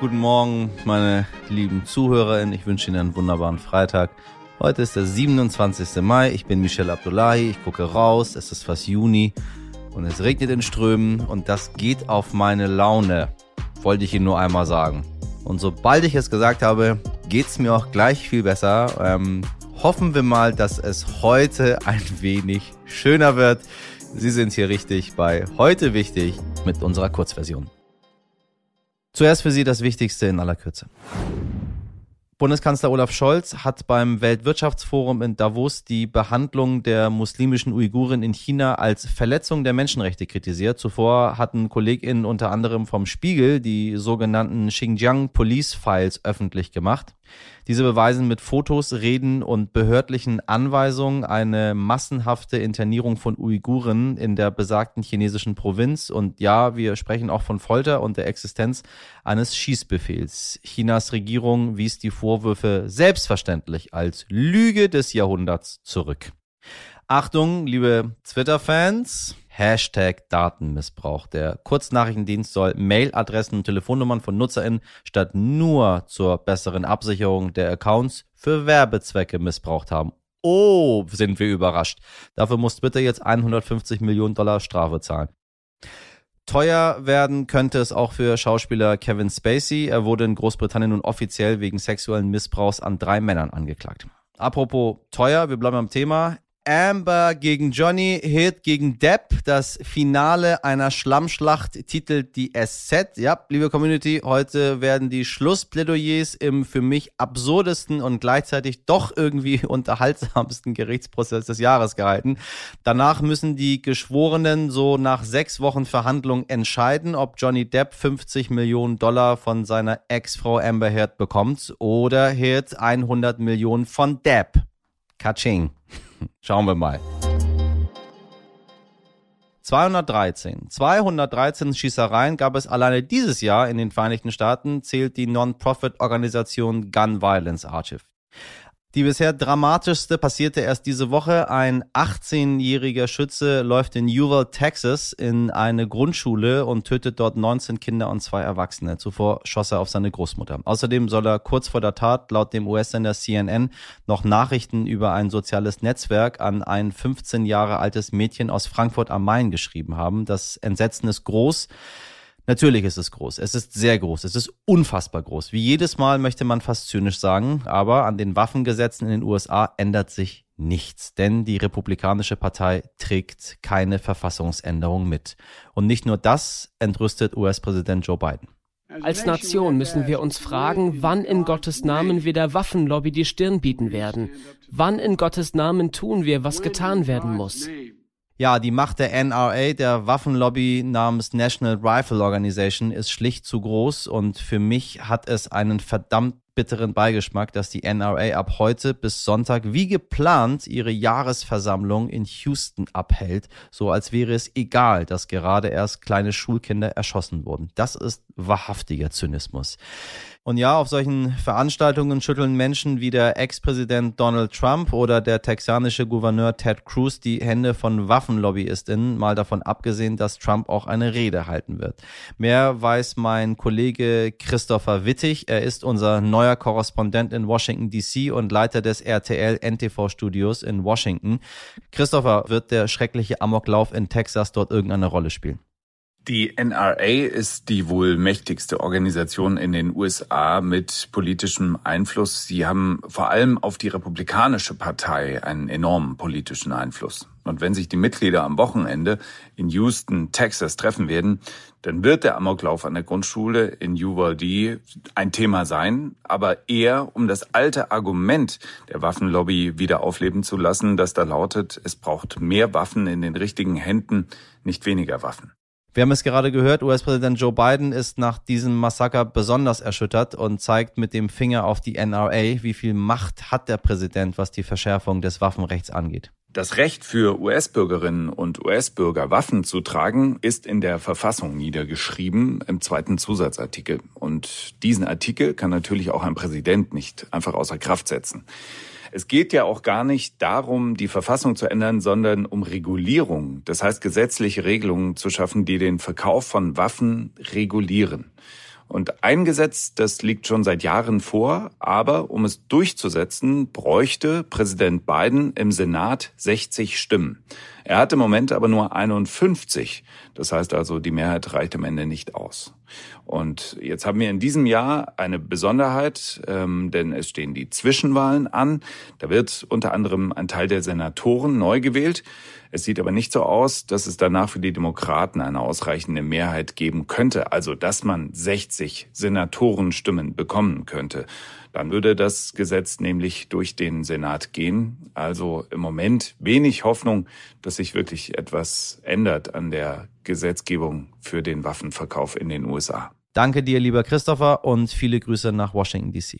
Guten Morgen, meine lieben ZuhörerInnen. Ich wünsche Ihnen einen wunderbaren Freitag. Heute ist der 27. Mai. Ich bin Michel Abdullahi. Ich gucke raus. Es ist fast Juni und es regnet in Strömen und das geht auf meine Laune. Wollte ich Ihnen nur einmal sagen. Und sobald ich es gesagt habe, geht's mir auch gleich viel besser. Ähm, hoffen wir mal, dass es heute ein wenig schöner wird. Sie sind hier richtig bei Heute Wichtig mit unserer Kurzversion. Zuerst für Sie das Wichtigste in aller Kürze. Bundeskanzler Olaf Scholz hat beim Weltwirtschaftsforum in Davos die Behandlung der muslimischen Uiguren in China als Verletzung der Menschenrechte kritisiert. Zuvor hatten KollegInnen unter anderem vom Spiegel die sogenannten Xinjiang Police Files öffentlich gemacht. Diese beweisen mit Fotos, Reden und behördlichen Anweisungen eine massenhafte Internierung von Uiguren in der besagten chinesischen Provinz. Und ja, wir sprechen auch von Folter und der Existenz eines Schießbefehls. Chinas Regierung wies die Vorwürfe selbstverständlich als Lüge des Jahrhunderts zurück. Achtung, liebe Twitter-Fans. Hashtag Datenmissbrauch. Der Kurznachrichtendienst soll Mailadressen und Telefonnummern von NutzerInnen statt nur zur besseren Absicherung der Accounts für Werbezwecke missbraucht haben. Oh, sind wir überrascht. Dafür muss Twitter jetzt 150 Millionen Dollar Strafe zahlen. Teuer werden könnte es auch für Schauspieler Kevin Spacey. Er wurde in Großbritannien nun offiziell wegen sexuellen Missbrauchs an drei Männern angeklagt. Apropos teuer, wir bleiben am Thema. Amber gegen Johnny, Hit gegen Depp. Das Finale einer Schlammschlacht titelt die SZ. Ja, liebe Community, heute werden die Schlussplädoyers im für mich absurdesten und gleichzeitig doch irgendwie unterhaltsamsten Gerichtsprozess des Jahres gehalten. Danach müssen die Geschworenen so nach sechs Wochen Verhandlung entscheiden, ob Johnny Depp 50 Millionen Dollar von seiner Ex-Frau Amber Heard bekommt oder Heard 100 Millionen von Depp. Kaching. Schauen wir mal. 213. 213 Schießereien gab es alleine dieses Jahr in den Vereinigten Staaten, zählt die Non-Profit-Organisation Gun Violence Archive. Die bisher dramatischste passierte erst diese Woche. Ein 18-jähriger Schütze läuft in Uvalde, Texas, in eine Grundschule und tötet dort 19 Kinder und zwei Erwachsene. Zuvor schoss er auf seine Großmutter. Außerdem soll er kurz vor der Tat laut dem US-Sender CNN noch Nachrichten über ein soziales Netzwerk an ein 15 Jahre altes Mädchen aus Frankfurt am Main geschrieben haben. Das Entsetzen ist groß. Natürlich ist es groß. Es ist sehr groß. Es ist unfassbar groß. Wie jedes Mal möchte man fast zynisch sagen. Aber an den Waffengesetzen in den USA ändert sich nichts. Denn die Republikanische Partei trägt keine Verfassungsänderung mit. Und nicht nur das entrüstet US-Präsident Joe Biden. Als Nation müssen wir uns fragen, wann in Gottes Namen wir der Waffenlobby die Stirn bieten werden. Wann in Gottes Namen tun wir, was getan werden muss. Ja, die Macht der NRA, der Waffenlobby namens National Rifle Organization, ist schlicht zu groß und für mich hat es einen verdammt bitteren Beigeschmack, dass die NRA ab heute bis Sonntag wie geplant ihre Jahresversammlung in Houston abhält, so als wäre es egal, dass gerade erst kleine Schulkinder erschossen wurden. Das ist wahrhaftiger Zynismus. Und ja, auf solchen Veranstaltungen schütteln Menschen wie der Ex-Präsident Donald Trump oder der texanische Gouverneur Ted Cruz die Hände von WaffenlobbyistInnen, mal davon abgesehen, dass Trump auch eine Rede halten wird. Mehr weiß mein Kollege Christopher Wittig. Er ist unser neuer Korrespondent in Washington DC und Leiter des RTL NTV Studios in Washington. Christopher, wird der schreckliche Amoklauf in Texas dort irgendeine Rolle spielen? Die NRA ist die wohl mächtigste Organisation in den USA mit politischem Einfluss. Sie haben vor allem auf die Republikanische Partei einen enormen politischen Einfluss. Und wenn sich die Mitglieder am Wochenende in Houston, Texas treffen werden, dann wird der Amoklauf an der Grundschule in Uvalde ein Thema sein, aber eher um das alte Argument der Waffenlobby wieder aufleben zu lassen, das da lautet, es braucht mehr Waffen in den richtigen Händen, nicht weniger Waffen. Wir haben es gerade gehört, US-Präsident Joe Biden ist nach diesem Massaker besonders erschüttert und zeigt mit dem Finger auf die NRA, wie viel Macht hat der Präsident, was die Verschärfung des Waffenrechts angeht. Das Recht für US-Bürgerinnen und US-Bürger Waffen zu tragen ist in der Verfassung niedergeschrieben im zweiten Zusatzartikel. Und diesen Artikel kann natürlich auch ein Präsident nicht einfach außer Kraft setzen. Es geht ja auch gar nicht darum, die Verfassung zu ändern, sondern um Regulierung. Das heißt, gesetzliche Regelungen zu schaffen, die den Verkauf von Waffen regulieren. Und ein Gesetz, das liegt schon seit Jahren vor, aber um es durchzusetzen, bräuchte Präsident Biden im Senat 60 Stimmen. Er hat im Moment aber nur 51. Das heißt also, die Mehrheit reicht am Ende nicht aus. Und jetzt haben wir in diesem Jahr eine Besonderheit, ähm, denn es stehen die Zwischenwahlen an. Da wird unter anderem ein Teil der Senatoren neu gewählt. Es sieht aber nicht so aus, dass es danach für die Demokraten eine ausreichende Mehrheit geben könnte, also dass man 60 Senatorenstimmen bekommen könnte. Dann würde das Gesetz nämlich durch den Senat gehen. Also im Moment wenig Hoffnung, dass sich wirklich etwas ändert an der Gesetzgebung für den Waffenverkauf in den USA. Danke dir, lieber Christopher, und viele Grüße nach Washington, D.C.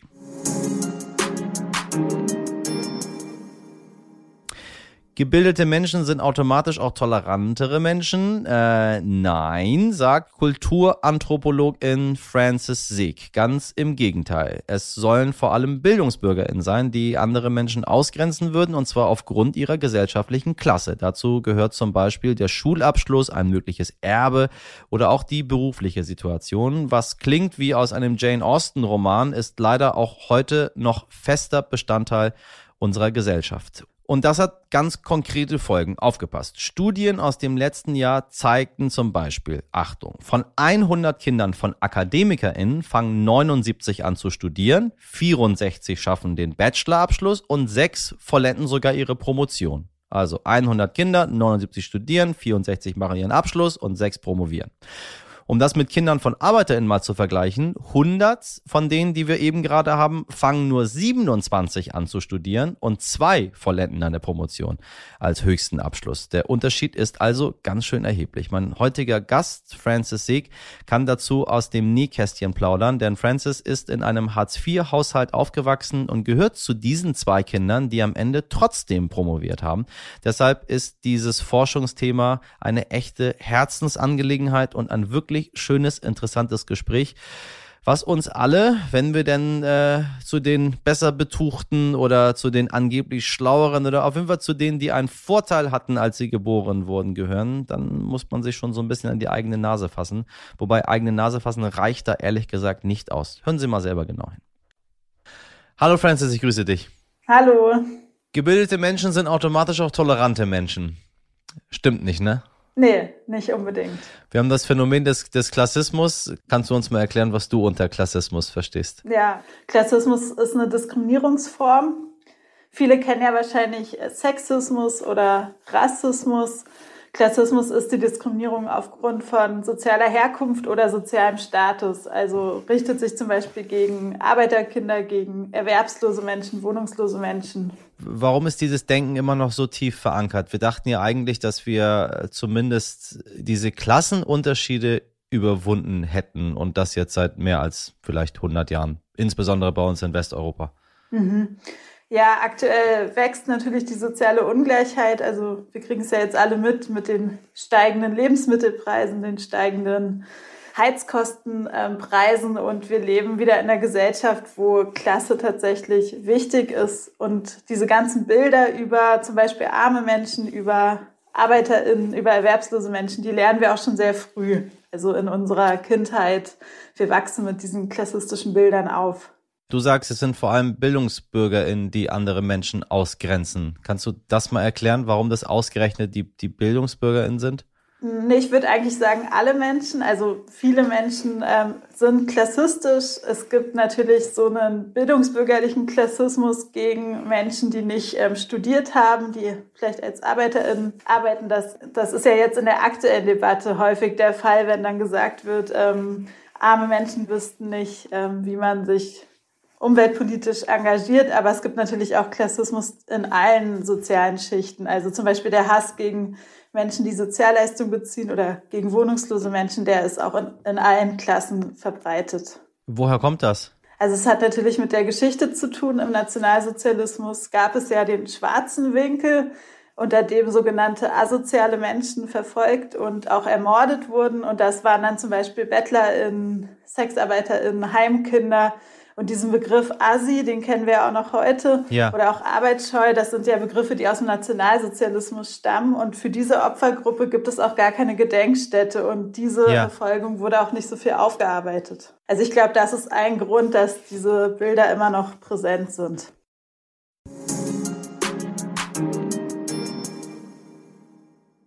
Gebildete Menschen sind automatisch auch tolerantere Menschen. Äh, nein, sagt Kulturanthropologin Frances Sieg. Ganz im Gegenteil. Es sollen vor allem BildungsbürgerInnen sein, die andere Menschen ausgrenzen würden, und zwar aufgrund ihrer gesellschaftlichen Klasse. Dazu gehört zum Beispiel der Schulabschluss, ein mögliches Erbe oder auch die berufliche Situation. Was klingt wie aus einem Jane Austen-Roman, ist leider auch heute noch fester Bestandteil unserer Gesellschaft. Und das hat ganz konkrete Folgen. Aufgepasst. Studien aus dem letzten Jahr zeigten zum Beispiel, Achtung, von 100 Kindern von AkademikerInnen fangen 79 an zu studieren, 64 schaffen den Bachelorabschluss und 6 vollenden sogar ihre Promotion. Also 100 Kinder, 79 studieren, 64 machen ihren Abschluss und 6 promovieren. Um das mit Kindern von ArbeiterInnen mal zu vergleichen, 100 von denen, die wir eben gerade haben, fangen nur 27 an zu studieren und zwei vollenden eine Promotion als höchsten Abschluss. Der Unterschied ist also ganz schön erheblich. Mein heutiger Gast, Francis Sieg, kann dazu aus dem Nähkästchen plaudern, denn Francis ist in einem Hartz-IV-Haushalt aufgewachsen und gehört zu diesen zwei Kindern, die am Ende trotzdem promoviert haben. Deshalb ist dieses Forschungsthema eine echte Herzensangelegenheit und ein wirklich wirklich schönes, interessantes Gespräch was uns alle, wenn wir denn äh, zu den besser betuchten oder zu den angeblich schlaueren oder auf jeden Fall zu denen, die einen Vorteil hatten, als sie geboren wurden, gehören, dann muss man sich schon so ein bisschen an die eigene Nase fassen. Wobei eigene Nase fassen reicht da ehrlich gesagt nicht aus. Hören Sie mal selber genau hin. Hallo Francis, ich grüße dich. Hallo. Gebildete Menschen sind automatisch auch tolerante Menschen. Stimmt nicht, ne? Nee, nicht unbedingt. Wir haben das Phänomen des, des Klassismus. Kannst du uns mal erklären, was du unter Klassismus verstehst? Ja, Klassismus ist eine Diskriminierungsform. Viele kennen ja wahrscheinlich Sexismus oder Rassismus. Klassismus ist die Diskriminierung aufgrund von sozialer Herkunft oder sozialem Status. Also richtet sich zum Beispiel gegen Arbeiterkinder, gegen erwerbslose Menschen, wohnungslose Menschen. Warum ist dieses Denken immer noch so tief verankert? Wir dachten ja eigentlich, dass wir zumindest diese Klassenunterschiede überwunden hätten und das jetzt seit mehr als vielleicht 100 Jahren, insbesondere bei uns in Westeuropa. Mhm. Ja, aktuell wächst natürlich die soziale Ungleichheit. Also wir kriegen es ja jetzt alle mit mit den steigenden Lebensmittelpreisen, den steigenden Heizkostenpreisen ähm, und wir leben wieder in einer Gesellschaft, wo Klasse tatsächlich wichtig ist und diese ganzen Bilder über zum Beispiel arme Menschen, über ArbeiterInnen, über erwerbslose Menschen, die lernen wir auch schon sehr früh. Also in unserer Kindheit. Wir wachsen mit diesen klassistischen Bildern auf. Du sagst, es sind vor allem BildungsbürgerInnen, die andere Menschen ausgrenzen. Kannst du das mal erklären, warum das ausgerechnet die, die BildungsbürgerInnen sind? Ich würde eigentlich sagen, alle Menschen, also viele Menschen ähm, sind klassistisch. Es gibt natürlich so einen bildungsbürgerlichen Klassismus gegen Menschen, die nicht ähm, studiert haben, die vielleicht als ArbeiterInnen arbeiten. Das, das ist ja jetzt in der aktuellen Debatte häufig der Fall, wenn dann gesagt wird, ähm, arme Menschen wüssten nicht, ähm, wie man sich umweltpolitisch engagiert, aber es gibt natürlich auch Klassismus in allen sozialen Schichten. Also zum Beispiel der Hass gegen Menschen, die Sozialleistung beziehen oder gegen wohnungslose Menschen, der ist auch in, in allen Klassen verbreitet. Woher kommt das? Also es hat natürlich mit der Geschichte zu tun. Im Nationalsozialismus gab es ja den schwarzen Winkel, unter dem sogenannte asoziale Menschen verfolgt und auch ermordet wurden. Und das waren dann zum Beispiel BettlerInnen, SexarbeiterInnen, Heimkinder, Und diesen Begriff Asi, den kennen wir ja auch noch heute, ja. oder auch Arbeitsscheu, das sind ja Begriffe, die aus dem Nationalsozialismus stammen. Und für diese Opfergruppe gibt es auch gar keine Gedenkstätte. Und diese ja. Verfolgung wurde auch nicht so viel aufgearbeitet. Also ich glaube, das ist ein Grund, dass diese Bilder immer noch präsent sind.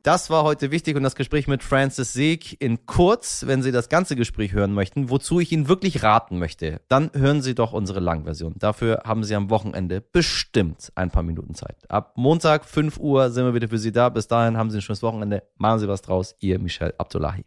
Das war heute wichtig und das Gespräch mit Francis Seeg in kurz, wenn Sie das ganze Gespräch hören möchten, wozu ich Ihnen wirklich raten möchte, dann hören Sie doch unsere Langversion. Dafür haben Sie am Wochenende bestimmt ein paar Minuten Zeit. Ab Montag 5 Uhr sind wir wieder für Sie da. Bis dahin haben Sie ein schönes Wochenende. Machen Sie was draus. Ihr Michel Abdullahi.